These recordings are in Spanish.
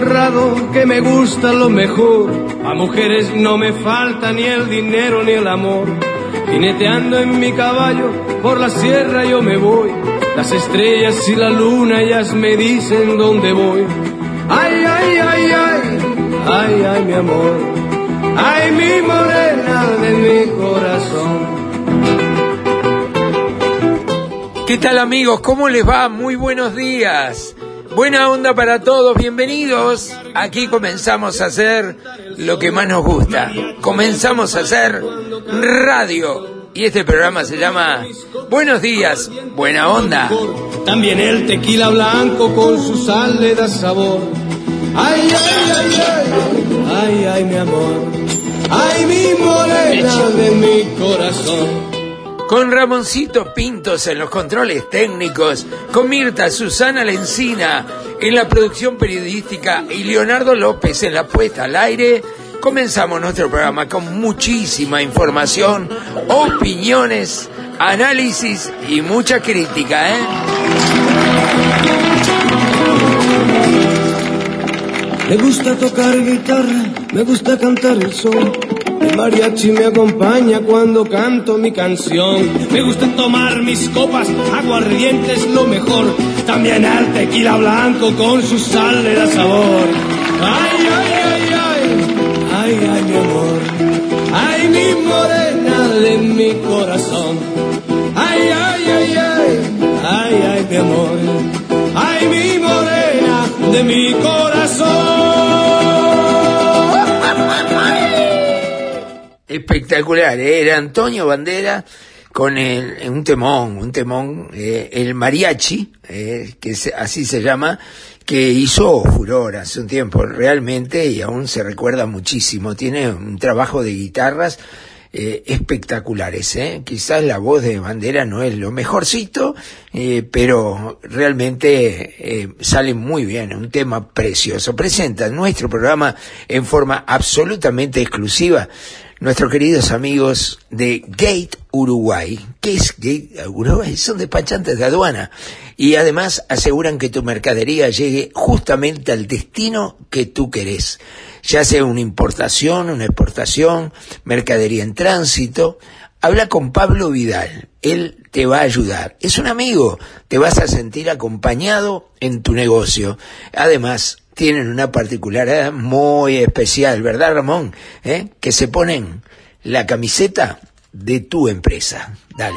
honrado que me gusta lo mejor. A mujeres no me falta ni el dinero ni el amor. Jineteando en mi caballo por la sierra yo me voy. Las estrellas y la luna ellas me dicen dónde voy. Ay, ay, ay, ay, ay, ay, mi amor. Ay, mi morena de mi corazón. ¿Qué tal amigos? ¿Cómo les va? Muy buenos días. Buena onda para todos, bienvenidos. Aquí comenzamos a hacer lo que más nos gusta. Comenzamos a hacer radio. Y este programa se llama Buenos días, buena onda. También el tequila blanco con su sal le da sabor. Ay, ay, ay, ay, ay, ay, mi amor. Ay, mi morena de mi corazón. Con Ramoncito Pintos en los controles técnicos, con Mirta Susana Lencina en la producción periodística y Leonardo López en la puesta al aire, comenzamos nuestro programa con muchísima información, opiniones, análisis y mucha crítica, ¿eh? Me gusta tocar guitarra, me gusta cantar el sol. El mariachi me acompaña cuando canto mi canción. Me gusta tomar mis copas, aguardiente es lo mejor. También el tequila blanco con su sal le da sabor. Ay, ay, ay, ay, ay, ay, mi amor. Ay, mi morena de mi corazón. Ay, ay, ay, ay, ay, ay, mi amor. Ay, mi morena de mi corazón. Espectacular, ¿eh? era Antonio Bandera con el, un temón, un temón, eh, el mariachi, eh, que se- así se llama, que hizo furor hace un tiempo realmente y aún se recuerda muchísimo. Tiene un trabajo de guitarras espectaculares. ¿eh? Quizás la voz de Bandera no es lo mejorcito, pero realmente sale muy bien, un tema precioso. Presenta nuestro programa en forma absolutamente exclusiva nuestros queridos amigos de Gate Uruguay. ¿Qué es Gate Uruguay? Son despachantes de aduana y además aseguran que tu mercadería llegue justamente al destino que tú querés, ya sea una importación, una exportación, mercadería en tránsito. Habla con Pablo Vidal, él te va a ayudar. Es un amigo, te vas a sentir acompañado en tu negocio. Además, tienen una particularidad muy especial, ¿verdad, Ramón? ¿Eh? Que se ponen la camiseta de tu empresa. Dale.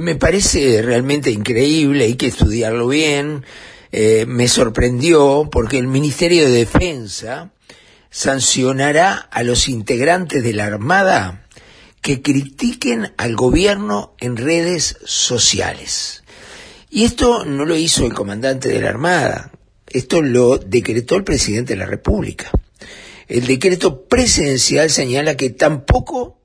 Me parece realmente increíble, hay que estudiarlo bien. Eh, me sorprendió porque el Ministerio de Defensa sancionará a los integrantes de la Armada que critiquen al gobierno en redes sociales. Y esto no lo hizo el comandante de la Armada, esto lo decretó el presidente de la República. El decreto presidencial señala que tampoco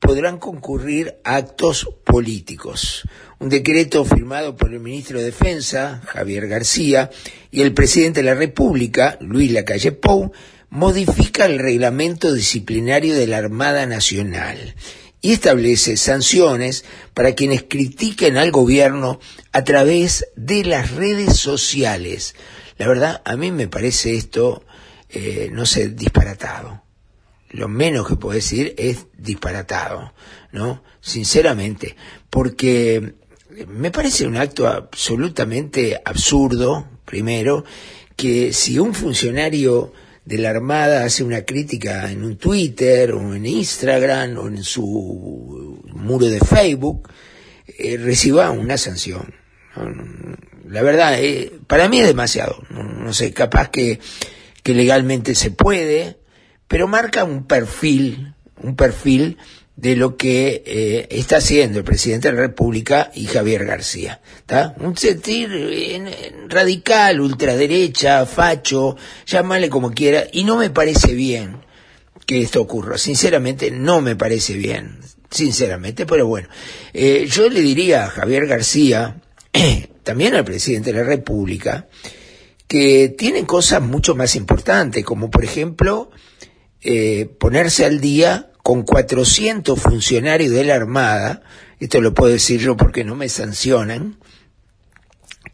podrán concurrir actos políticos. Un decreto firmado por el ministro de Defensa, Javier García, y el presidente de la República, Luis Lacalle Pou, modifica el reglamento disciplinario de la Armada Nacional y establece sanciones para quienes critiquen al gobierno a través de las redes sociales. La verdad, a mí me parece esto eh, no sé, disparatado. Lo menos que puedo decir es disparatado, ¿no? Sinceramente, porque me parece un acto absolutamente absurdo, primero, que si un funcionario de la Armada hace una crítica en un Twitter o en Instagram o en su muro de Facebook, eh, reciba una sanción. La verdad, eh, para mí es demasiado. No, sé, capaz que legalmente se puede, pero marca un perfil, un perfil de lo que eh, está haciendo el presidente de la República y Javier García. ¿está? Un sentir en- en radical, ultraderecha, facho, llámale como quiera, y no me parece bien que esto ocurra. Sinceramente, no me parece bien. Sinceramente, pero bueno. Eh, yo le diría a Javier García, también al presidente de la República, que tienen cosas mucho más importantes, como por ejemplo eh, ponerse al día con 400 funcionarios de la Armada, esto lo puedo decir yo porque no me sancionan,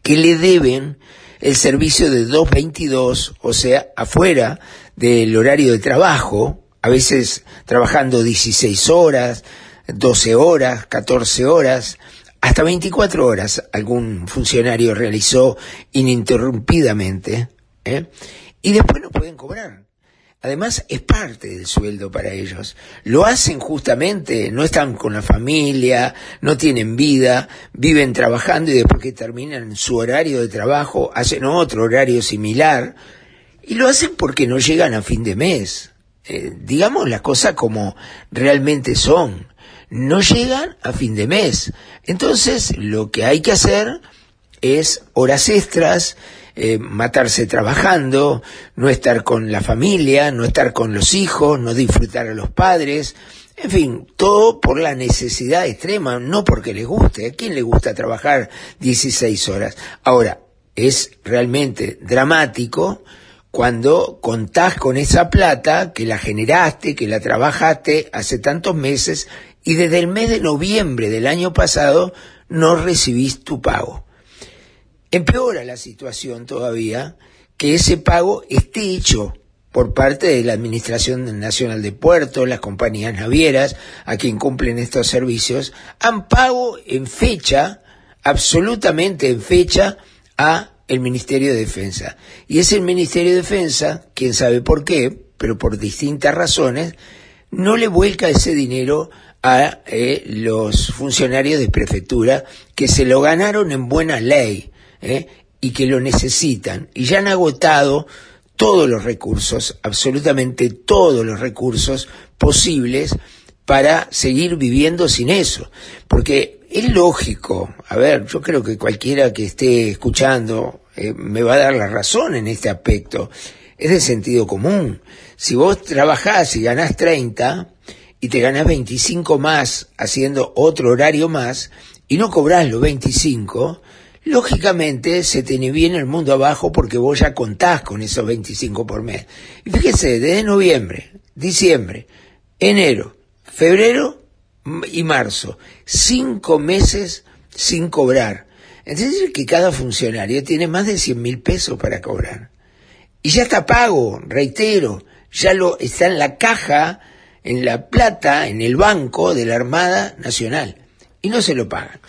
que le deben el servicio de 222, o sea, afuera del horario de trabajo, a veces trabajando 16 horas, 12 horas, 14 horas, hasta 24 horas algún funcionario realizó ininterrumpidamente, ¿eh? y después no pueden cobrar. Además, es parte del sueldo para ellos. Lo hacen justamente, no están con la familia, no tienen vida, viven trabajando y después que terminan su horario de trabajo, hacen otro horario similar. Y lo hacen porque no llegan a fin de mes. Eh, digamos las cosas como realmente son. No llegan a fin de mes. Entonces, lo que hay que hacer es horas extras, eh, matarse trabajando, no estar con la familia, no estar con los hijos, no disfrutar a los padres, en fin, todo por la necesidad extrema, no porque les guste. ¿A quién le gusta trabajar 16 horas? Ahora, es realmente dramático cuando contás con esa plata que la generaste, que la trabajaste hace tantos meses y desde el mes de noviembre del año pasado no recibís tu pago. Empeora la situación todavía que ese pago esté hecho por parte de la Administración Nacional de Puertos, las compañías navieras, a quien cumplen estos servicios, han pago en fecha, absolutamente en fecha, a el Ministerio de Defensa. Y es el Ministerio de Defensa, quién sabe por qué, pero por distintas razones, no le vuelca ese dinero a eh, los funcionarios de prefectura que se lo ganaron en buena ley ¿eh? y que lo necesitan y ya han agotado todos los recursos, absolutamente todos los recursos posibles para seguir viviendo sin eso. Porque es lógico, a ver, yo creo que cualquiera que esté escuchando eh, me va a dar la razón en este aspecto. Es de sentido común. Si vos trabajás y ganás 30 y te ganás 25 más haciendo otro horario más y no cobrás los 25, lógicamente se te viene el mundo abajo porque vos ya contás con esos 25 por mes. Y fíjese, desde noviembre, diciembre, enero, febrero y marzo, cinco meses sin cobrar. Es decir, que cada funcionario tiene más de 100 mil pesos para cobrar. Y ya está pago, reitero, ya lo está en la caja, en la plata, en el banco de la Armada Nacional. Y no se lo pagan.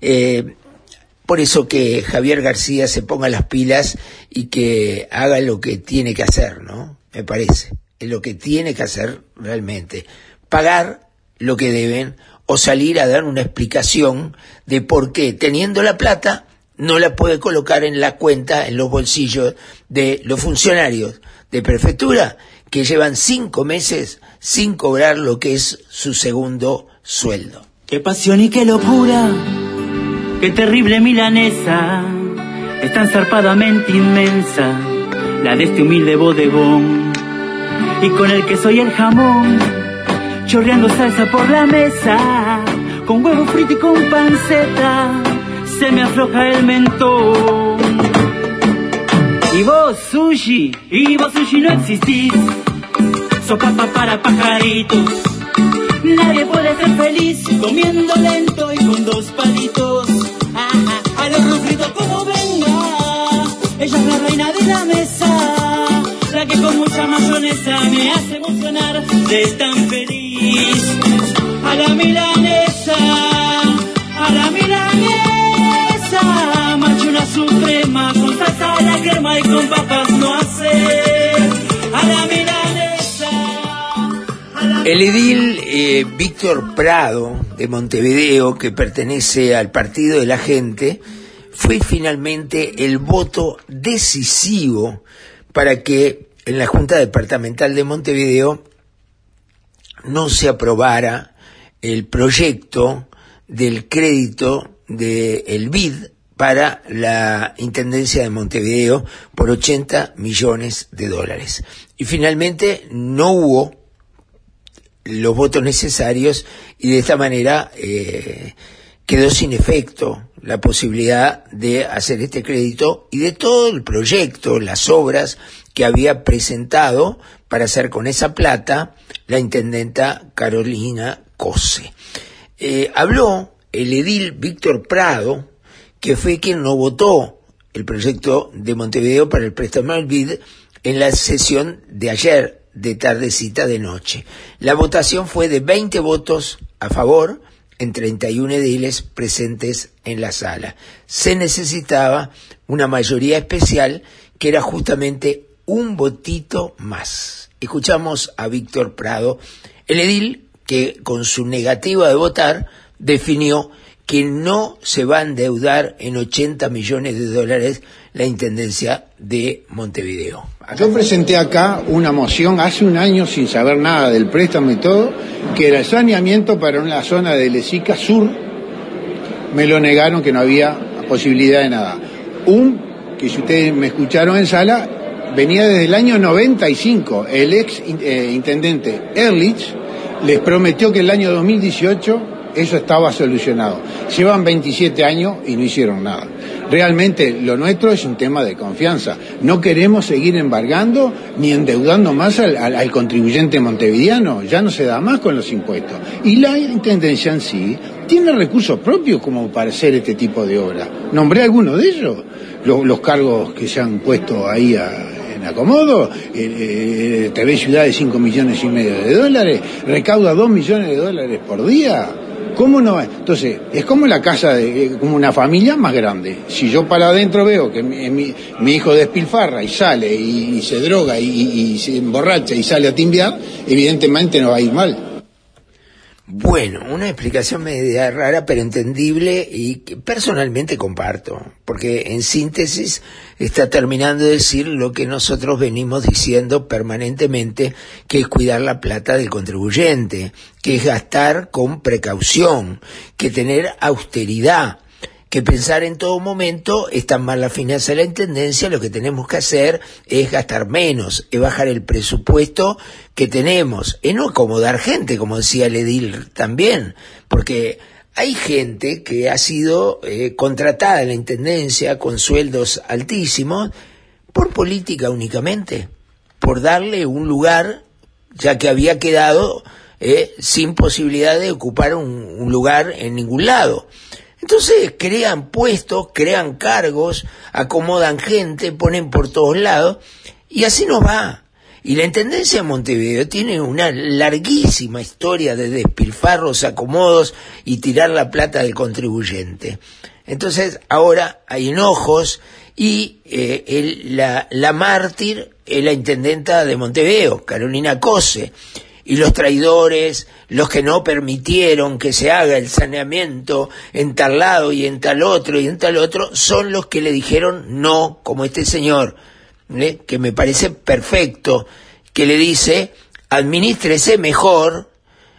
Eh, por eso que Javier García se ponga las pilas y que haga lo que tiene que hacer, ¿no? Me parece. Es lo que tiene que hacer realmente. Pagar lo que deben o salir a dar una explicación de por qué, teniendo la plata, no la puede colocar en la cuenta, en los bolsillos de los funcionarios de prefectura que llevan cinco meses sin cobrar lo que es su segundo sueldo. Qué pasión y qué locura, qué terrible milanesa, es tan zarpadamente inmensa, la de este humilde bodegón. Y con el queso y el jamón, chorreando salsa por la mesa, con huevo frito y con panceta, se me afloja el mentón. Y vos, sushi, y vos, sushi, no existís, sos para pajaritos. Nadie puede ser feliz comiendo lento y con dos palitos. La reina de la mesa, la que con mucha milanesa me hace emocionar de tan feliz. A la milanesa, a la milanesa, machuna suprema con salsa la crema y con papas no hace. A la milanesa. El edil eh, Víctor Prado de Montevideo, que pertenece al Partido de la Gente, fue finalmente el voto decisivo para que en la Junta Departamental de Montevideo no se aprobara el proyecto del crédito del BID para la Intendencia de Montevideo por 80 millones de dólares. Y finalmente no hubo los votos necesarios y de esta manera eh, quedó sin efecto la posibilidad de hacer este crédito y de todo el proyecto, las obras que había presentado para hacer con esa plata la intendenta Carolina Cose. Eh, habló el edil Víctor Prado, que fue quien no votó el proyecto de Montevideo para el préstamo al BID en la sesión de ayer, de tardecita de noche. La votación fue de 20 votos a favor en 31 ediles presentes en la sala. Se necesitaba una mayoría especial que era justamente un votito más. Escuchamos a Víctor Prado, el edil que con su negativa de votar definió que no se va a endeudar en 80 millones de dólares la Intendencia de Montevideo. Yo presenté acá una moción hace un año sin saber nada del préstamo y todo, que era el saneamiento para una zona de Lesica Sur. Me lo negaron que no había posibilidad de nada. Un, que si ustedes me escucharon en sala, venía desde el año 95. El ex eh, intendente Ehrlich les prometió que el año 2018 eso estaba solucionado. Llevan 27 años y no hicieron nada. Realmente lo nuestro es un tema de confianza. No queremos seguir embargando ni endeudando más al, contribuyente montevideano. Ya no se da más con los impuestos. Y la intendencia en sí tiene recursos propios como para hacer este tipo de obras. Nombré algunos de ellos. Los, los cargos que se han puesto ahí a, en acomodo, eh, eh, TV Ciudad de 5 millones y medio de dólares, recauda 2 millones de dólares por día. ¿Cómo no? Entonces, es como la casa, de, como una familia más grande. Si yo para adentro veo que mi, mi, hijo despilfarra y sale y, y se droga y, y, se emborracha y sale a timbiar, evidentemente no va a ir mal. Bueno, una explicación media rara pero entendible y que personalmente comparto, porque en síntesis está terminando de decir lo que nosotros venimos diciendo permanentemente, que es cuidar la plata del contribuyente, que es gastar con precaución, que tener austeridad, que pensar en todo momento están mal las finanzas de la Intendencia, lo que tenemos que hacer es gastar menos, es bajar el presupuesto que tenemos, es no acomodar gente, como decía el edil también, porque hay gente que ha sido eh, contratada en la Intendencia con sueldos altísimos por política únicamente, por darle un lugar, ya que había quedado eh, sin posibilidad de ocupar un, un lugar en ningún lado. Entonces crean puestos, crean cargos, acomodan gente, ponen por todos lados y así nos va. Y la Intendencia de Montevideo tiene una larguísima historia de despilfarros, acomodos y tirar la plata del contribuyente. Entonces ahora hay enojos y eh, el, la, la mártir es la Intendenta de Montevideo, Carolina Cose y los traidores, los que no permitieron que se haga el saneamiento en tal lado y en tal otro y en tal otro, son los que le dijeron no, como este señor, que me parece perfecto, que le dice, administrese mejor,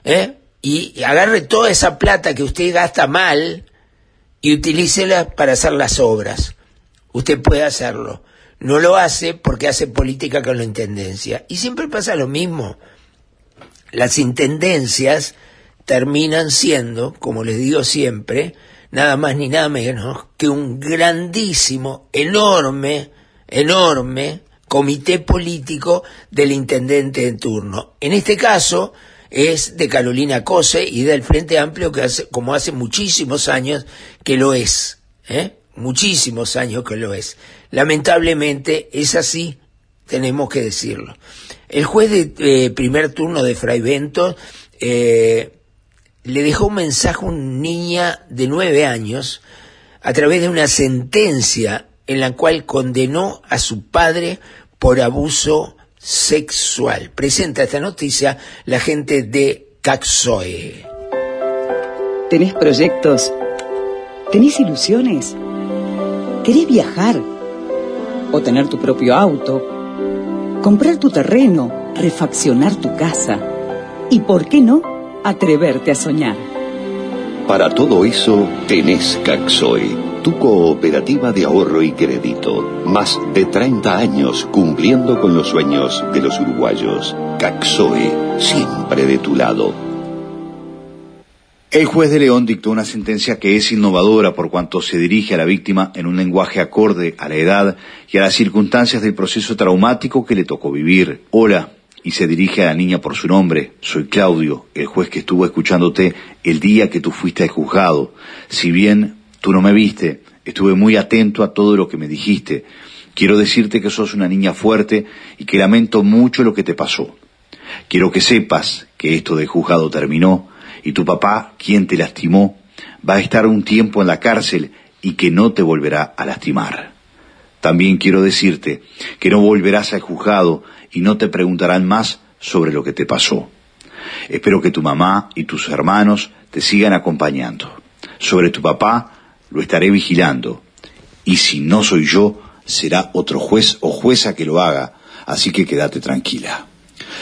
¿eh? y agarre toda esa plata que usted gasta mal y utilícela para hacer las obras. Usted puede hacerlo. No lo hace porque hace política con la intendencia. Y siempre pasa lo mismo las intendencias terminan siendo, como les digo siempre, nada más ni nada menos que un grandísimo, enorme, enorme comité político del intendente en turno. En este caso es de Carolina Cose y del Frente Amplio, que hace, como hace muchísimos años que lo es, ¿eh? muchísimos años que lo es. Lamentablemente es así, tenemos que decirlo. El juez de eh, primer turno de Fray Bento eh, le dejó un mensaje a una niña de nueve años a través de una sentencia en la cual condenó a su padre por abuso sexual. Presenta esta noticia la gente de Caxoe. ¿Tenés proyectos? ¿Tenés ilusiones? ¿Querés viajar? ¿O tener tu propio auto? ¿Comprar tu terreno? ¿Refaccionar tu casa? ¿Y por qué no? Atreverte a soñar. Para todo eso tenés Caxoe tu cooperativa de ahorro y crédito. Más de 30 años cumpliendo con los sueños de los uruguayos. Caxoe, siempre de tu lado. El juez de León dictó una sentencia que es innovadora por cuanto se dirige a la víctima en un lenguaje acorde a la edad y a las circunstancias del proceso traumático que le tocó vivir. Hola, y se dirige a la niña por su nombre. Soy Claudio, el juez que estuvo escuchándote el día que tú fuiste juzgado. Si bien Tú no me viste, estuve muy atento a todo lo que me dijiste. Quiero decirte que sos una niña fuerte y que lamento mucho lo que te pasó. Quiero que sepas que esto de juzgado terminó y tu papá, quien te lastimó, va a estar un tiempo en la cárcel y que no te volverá a lastimar. También quiero decirte que no volverás al juzgado y no te preguntarán más sobre lo que te pasó. Espero que tu mamá y tus hermanos te sigan acompañando. Sobre tu papá, lo estaré vigilando, y si no soy yo, será otro juez o jueza que lo haga, así que quédate tranquila.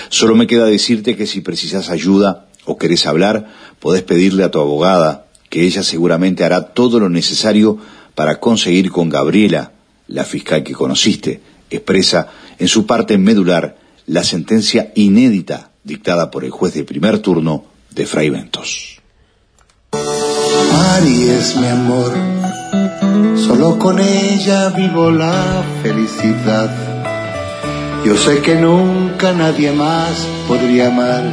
Solo me queda decirte que si precisas ayuda o querés hablar, podés pedirle a tu abogada, que ella seguramente hará todo lo necesario para conseguir con Gabriela, la fiscal que conociste, expresa en su parte medular la sentencia inédita dictada por el juez de primer turno de Fray Ventos. Mari es mi amor, solo con ella vivo la felicidad. Yo sé que nunca nadie más podría amar,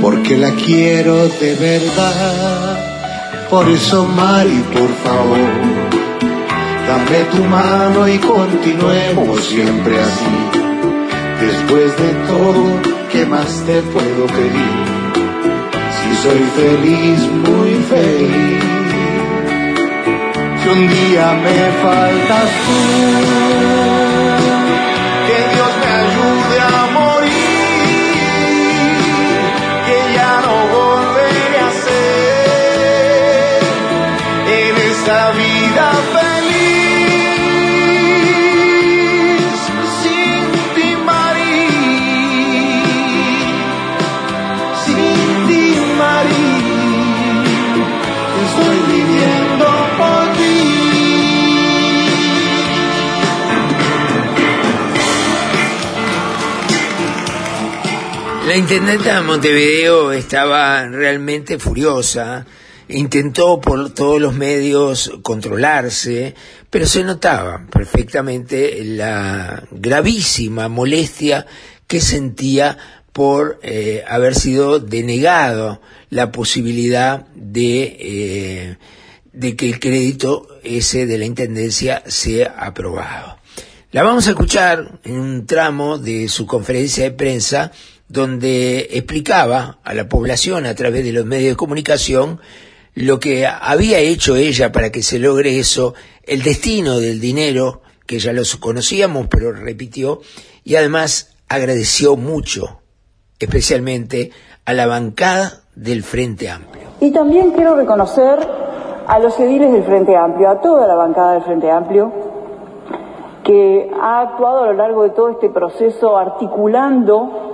porque la quiero de verdad. Por eso, Mari, por favor, dame tu mano y continuemos siempre así. Después de todo, ¿qué más te puedo pedir? Soy feliz, muy feliz. Si un día me faltas tú, intendenta de Montevideo estaba realmente furiosa, intentó por todos los medios controlarse, pero se notaba perfectamente la gravísima molestia que sentía por eh, haber sido denegado la posibilidad de, eh, de que el crédito ese de la Intendencia sea aprobado. La vamos a escuchar en un tramo de su conferencia de prensa donde explicaba a la población a través de los medios de comunicación lo que había hecho ella para que se logre eso, el destino del dinero, que ya los conocíamos, pero repitió, y además agradeció mucho, especialmente a la bancada del Frente Amplio. Y también quiero reconocer a los ediles del Frente Amplio, a toda la bancada del Frente Amplio, que ha actuado a lo largo de todo este proceso articulando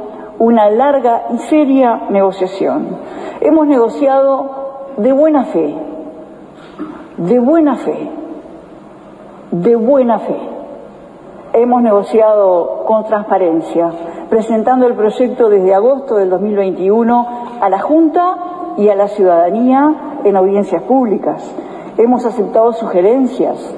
una larga y seria negociación. Hemos negociado de buena fe, de buena fe, de buena fe. Hemos negociado con transparencia, presentando el proyecto desde agosto del 2021 a la Junta y a la ciudadanía en audiencias públicas. Hemos aceptado sugerencias,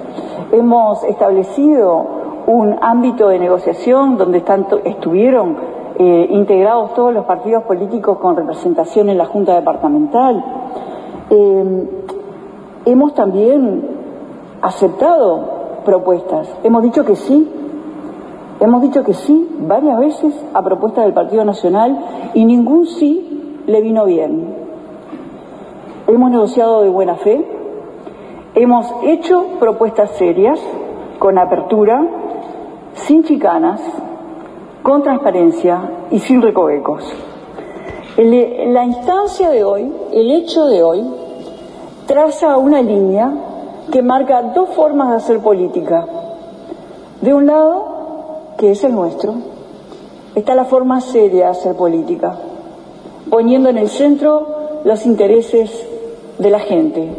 hemos establecido un ámbito de negociación donde tanto estuvieron eh, integrados todos los partidos políticos con representación en la Junta Departamental. Eh, hemos también aceptado propuestas, hemos dicho que sí, Hemos dicho que sí varias veces a propuesta del Partido Nacional y ningún sí le vino bien. Hemos negociado de buena fe, hemos hecho propuestas serias, con apertura, sin chicanas, con transparencia y sin recovecos. La instancia de hoy, el hecho de hoy, traza una línea que marca dos formas de hacer política. De un lado, que es el nuestro, está la forma seria de hacer política, poniendo en el centro los intereses de la gente,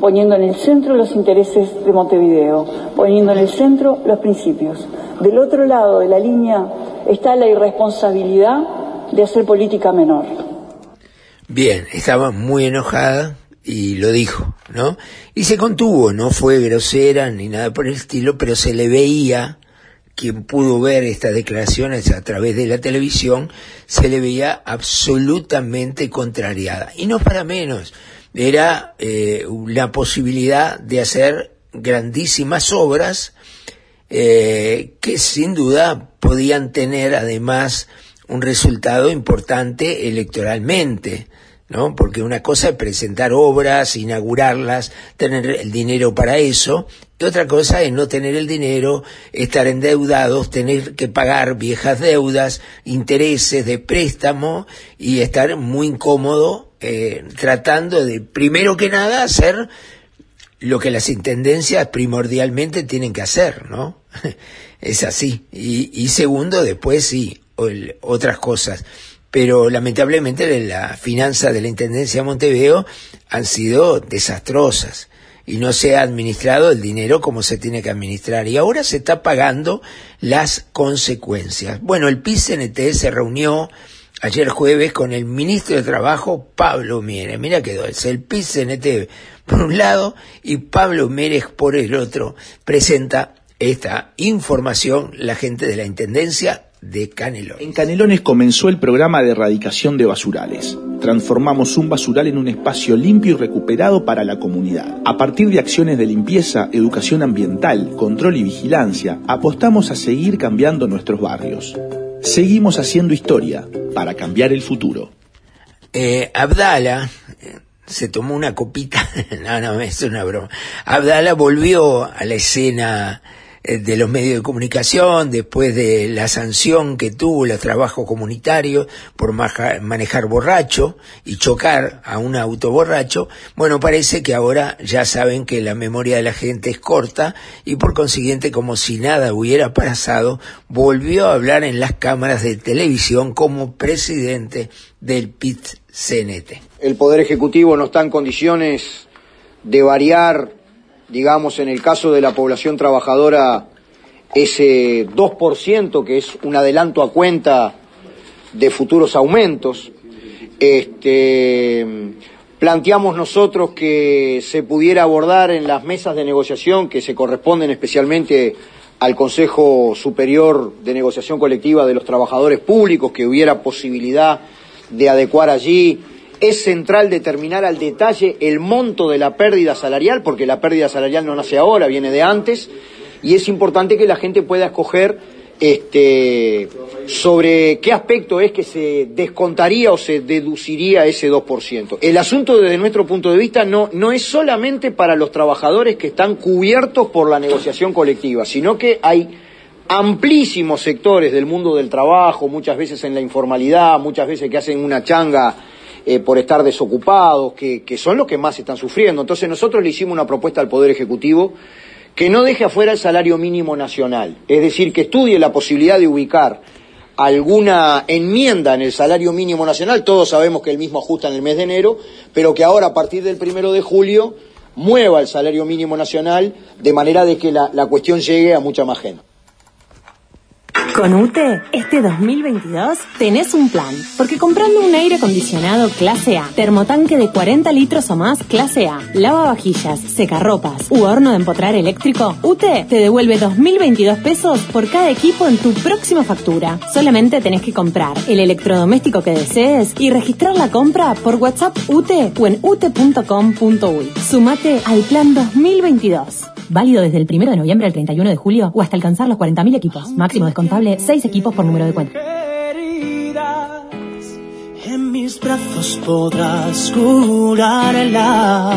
poniendo en el centro los intereses de Montevideo, poniendo en el centro los principios. Del otro lado de la línea está la irresponsabilidad de hacer política menor. Bien, estaba muy enojada y lo dijo, ¿no? Y se contuvo, no fue grosera ni nada por el estilo, pero se le veía, quien pudo ver estas declaraciones a través de la televisión, se le veía absolutamente contrariada. Y no para menos, era eh, la posibilidad de hacer grandísimas obras eh, que sin duda podían tener además un resultado importante electoralmente, ¿no? Porque una cosa es presentar obras, inaugurarlas, tener el dinero para eso, y otra cosa es no tener el dinero, estar endeudados, tener que pagar viejas deudas, intereses de préstamo y estar muy incómodo eh, tratando de, primero que nada, hacer lo que las intendencias primordialmente tienen que hacer, ¿no? es así. Y, y segundo, después sí, otras cosas. Pero lamentablemente las finanzas de la Intendencia de Montevideo han sido desastrosas y no se ha administrado el dinero como se tiene que administrar y ahora se está pagando las consecuencias. Bueno, el PICNT se reunió ayer jueves con el ministro de Trabajo, Pablo Mieres. Mira qué es el PICNT por un lado y Pablo Mieres por el otro presenta esta información la gente de la Intendencia de Canelones. En Canelones comenzó el programa de erradicación de basurales. Transformamos un basural en un espacio limpio y recuperado para la comunidad. A partir de acciones de limpieza, educación ambiental, control y vigilancia, apostamos a seguir cambiando nuestros barrios. Seguimos haciendo historia para cambiar el futuro. Eh, Abdala eh, se tomó una copita, no, no, es una broma. Abdala volvió a la escena de los medios de comunicación después de la sanción que tuvo el trabajo comunitario por manejar borracho y chocar a un auto borracho. Bueno, parece que ahora ya saben que la memoria de la gente es corta y por consiguiente, como si nada hubiera pasado, volvió a hablar en las cámaras de televisión como presidente del PIT-CNT. el Poder Ejecutivo no está en condiciones de variar, digamos, en el caso de la población trabajadora, ese 2% que es un adelanto a cuenta de futuros aumentos. Este, planteamos nosotros que se pudiera abordar en las mesas de negociación que se corresponden especialmente al Consejo Superior de Negociación Colectiva de los Trabajadores Públicos, que hubiera posibilidad de adecuar allí. Es central determinar al detalle el monto de la pérdida salarial, porque la pérdida salarial no nace ahora, viene de antes, y es importante que la gente pueda escoger este, sobre qué aspecto es que se descontaría o se deduciría ese 2%. El asunto desde nuestro punto de vista no, no es solamente para los trabajadores que están cubiertos por la negociación colectiva, sino que hay amplísimos sectores del mundo del trabajo, muchas veces en la informalidad, muchas veces que hacen una changa eh, por estar desocupados, que, que son los que más están sufriendo. Entonces nosotros le hicimos una propuesta al Poder Ejecutivo que no deje afuera el salario mínimo nacional, es decir, que estudie la posibilidad de ubicar alguna enmienda en el salario mínimo nacional, todos sabemos que el mismo ajusta en el mes de enero, pero que ahora a partir del primero de julio mueva el salario mínimo nacional de manera de que la, la cuestión llegue a mucha más gente. Con UTE, este 2022 tenés un plan, porque comprando un aire acondicionado clase A, termotanque de 40 litros o más clase A, lavavajillas, secarropas u horno de empotrar eléctrico, UTE te devuelve 2022 pesos por cada equipo en tu próxima factura. Solamente tenés que comprar el electrodoméstico que desees y registrar la compra por WhatsApp UTE o en ute.com.uy. Sumate al plan 2022. Válido desde el 1 de noviembre al 31 de julio o hasta alcanzar los 40.000 equipos. Máximo descontable 6 equipos por número de cuenta. En mis brazos podrás curarlas.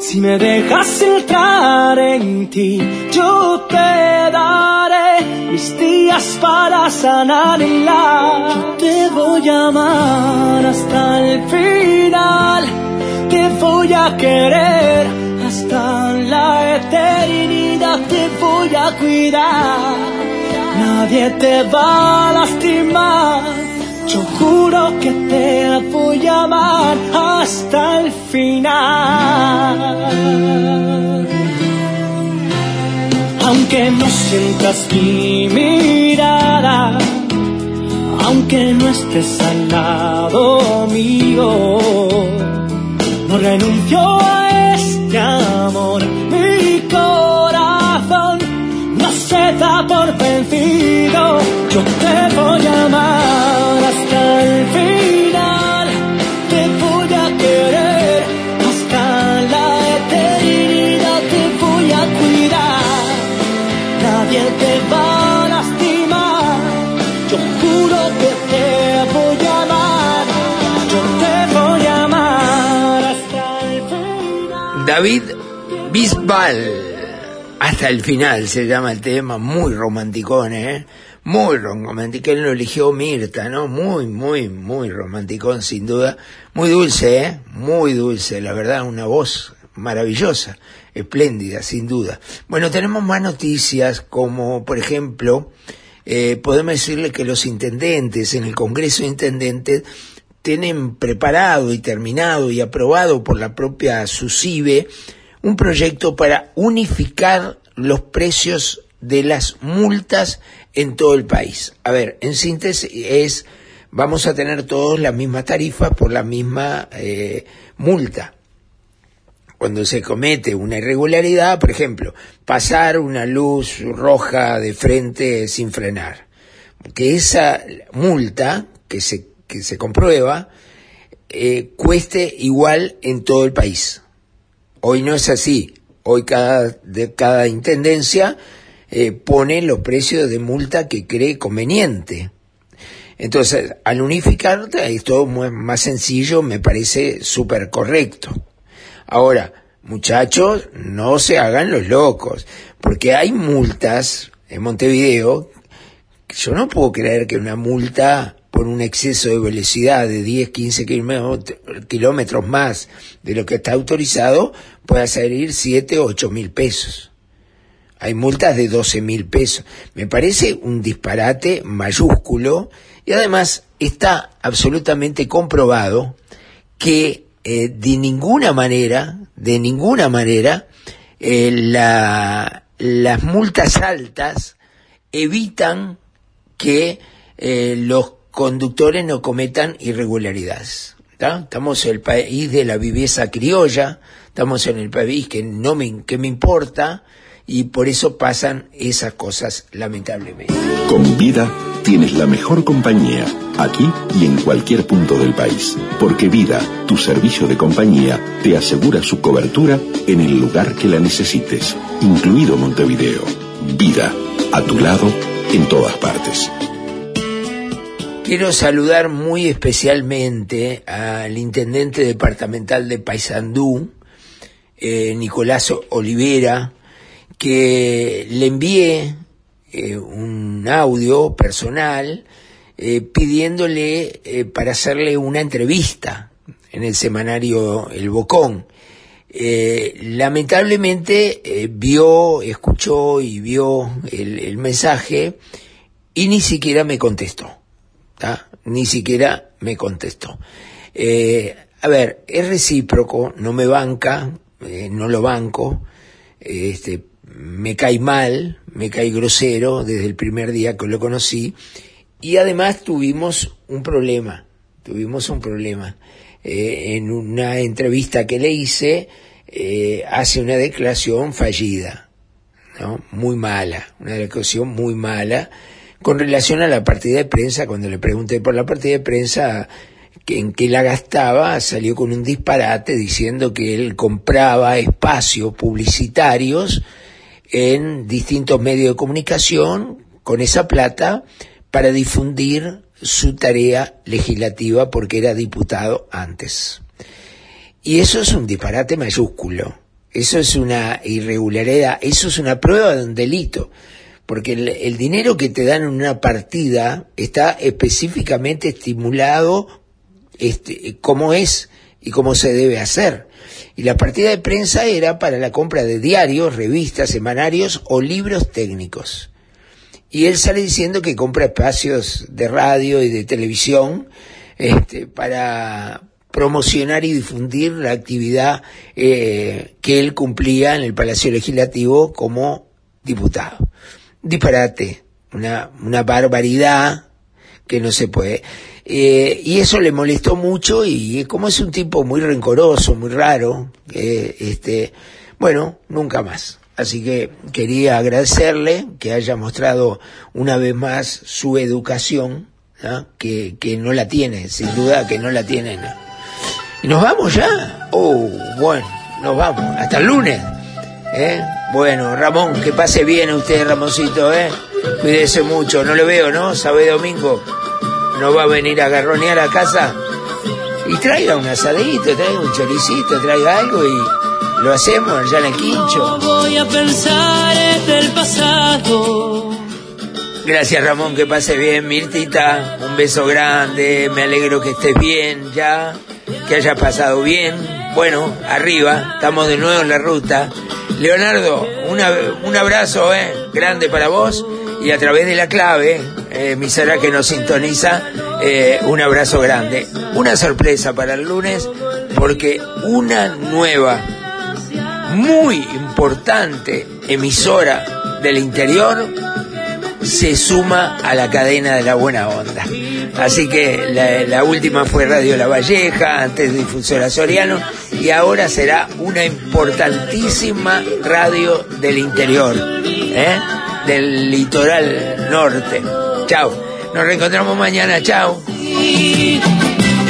Si me dejas entrar en ti, yo te daré mis días para sanarla. Yo te voy a amar hasta el final. Te voy a querer la eternidad. Te voy a cuidar. Nadie te va a lastimar. Yo juro que te voy a amar hasta el final. Aunque no sientas mi mirada, aunque no estés al lado mío, no renuncio a este amor. Por vencido. Yo te voy a amar hasta el final. Te voy a querer hasta la eternidad. Te voy a cuidar. Nadie te va a lastimar. Yo juro que te voy a amar. Yo te voy a amar hasta el final. David Bisbal. Hasta el final se llama el tema, muy romanticón, ¿eh? Muy romántico, él lo eligió Mirta, ¿no? Muy, muy, muy romanticón, sin duda. Muy dulce, ¿eh? Muy dulce, la verdad, una voz maravillosa, espléndida, sin duda. Bueno, tenemos más noticias, como por ejemplo, eh, podemos decirle que los intendentes en el Congreso de Intendentes tienen preparado y terminado y aprobado por la propia SUSIBE un proyecto para unificar los precios de las multas en todo el país. A ver, en síntesis es, vamos a tener todos las mismas tarifas por la misma eh, multa. Cuando se comete una irregularidad, por ejemplo, pasar una luz roja de frente sin frenar, que esa multa que se, que se comprueba eh, cueste igual en todo el país. Hoy no es así. Hoy cada, de cada intendencia eh, pone los precios de multa que cree conveniente. Entonces, al unificar, es todo más sencillo, me parece súper correcto. Ahora, muchachos, no se hagan los locos, porque hay multas en Montevideo, yo no puedo creer que una multa por un exceso de velocidad de 10, 15 kilómetros más de lo que está autorizado pueda salir 7 o 8 mil pesos. Hay multas de 12 mil pesos. Me parece un disparate mayúsculo y además está absolutamente comprobado que eh, de ninguna manera, de ninguna manera, eh, la- las multas altas evitan que eh, los conductores no cometan irregularidades. ¿tá? Estamos en el país de la viveza criolla, estamos en el país que no me, que me importa y por eso pasan esas cosas lamentablemente. Con vida tienes la mejor compañía, aquí y en cualquier punto del país. Porque Vida, tu servicio de compañía, te asegura su cobertura en el lugar que la necesites, incluido Montevideo. Vida, a tu lado, en todas partes. Quiero saludar muy especialmente al intendente departamental de Paysandú, eh, Nicolás Olivera, que le envié eh, un audio personal eh, pidiéndole eh, para hacerle una entrevista en el semanario El Bocón. Lamentablemente vio, escuchó y vio el mensaje y ni siquiera me contestó. Ni siquiera me contestó. Eh, a ver, es recíproco, no me banca, eh, no lo banco, este, me cae mal, me cae grosero desde el primer día que lo conocí y además tuvimos un problema, tuvimos un problema. Eh, en una entrevista que le hice, hace una declaración fallida, ¿no? Muy mala, una declaración muy mala con relación a la partida de prensa, cuando le pregunté por la partida de prensa que en que la gastaba, salió con un disparate diciendo que él compraba espacios publicitarios en distintos medios de comunicación con esa plata para difundir su tarea legislativa porque era diputado antes. Y eso es un disparate mayúsculo, eso es una irregularidad, eso es una prueba de un delito, porque el, dinero que te dan en una partida está específicamente estimulado este, cómo es y cómo se debe hacer. Y la partida de prensa era para la compra de diarios, revistas, semanarios o libros técnicos. Y él sale diciendo que compra espacios de radio y de televisión este, para promocionar y difundir la actividad eh, que él cumplía en el Palacio Legislativo como diputado. Disparate, una, una barbaridad que no se puede. Eh, y eso le molestó mucho y como es un tipo muy rencoroso, muy raro, eh, este, bueno, nunca más. Así que quería agradecerle que haya mostrado una vez más su educación, que, que no la tiene, sin duda que no la tiene. ¿no? ¿Y nos vamos ya? Oh, bueno, nos vamos. Hasta el lunes. ¿eh? Bueno, Ramón, que pase bien usted, Ramoncito, ¿eh? Cuídese mucho, no le veo, ¿no? Sabe domingo no va a venir a garronear a casa y traiga un asadito, traiga un choricito, traiga algo y lo hacemos allá en el quincho. Voy a pensar en el pasado. Gracias Ramón, que pase bien, Mirtita, un beso grande, me alegro que estés bien ya, que hayas pasado bien. Bueno, arriba, estamos de nuevo en la ruta. Leonardo, una, un abrazo eh, grande para vos y a través de la clave, eh, emisora que nos sintoniza, eh, un abrazo grande. Una sorpresa para el lunes porque una nueva, muy importante emisora del interior se suma a la cadena de la buena onda. Así que la, última fue Radio La Valleja, antes Difusora Soriano, y ahora será una importantísima radio del interior, ¿eh? del litoral norte. Chao. Nos reencontramos mañana. Chao.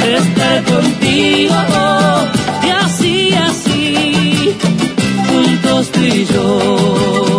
Estar contigo y así, así, juntos y yo.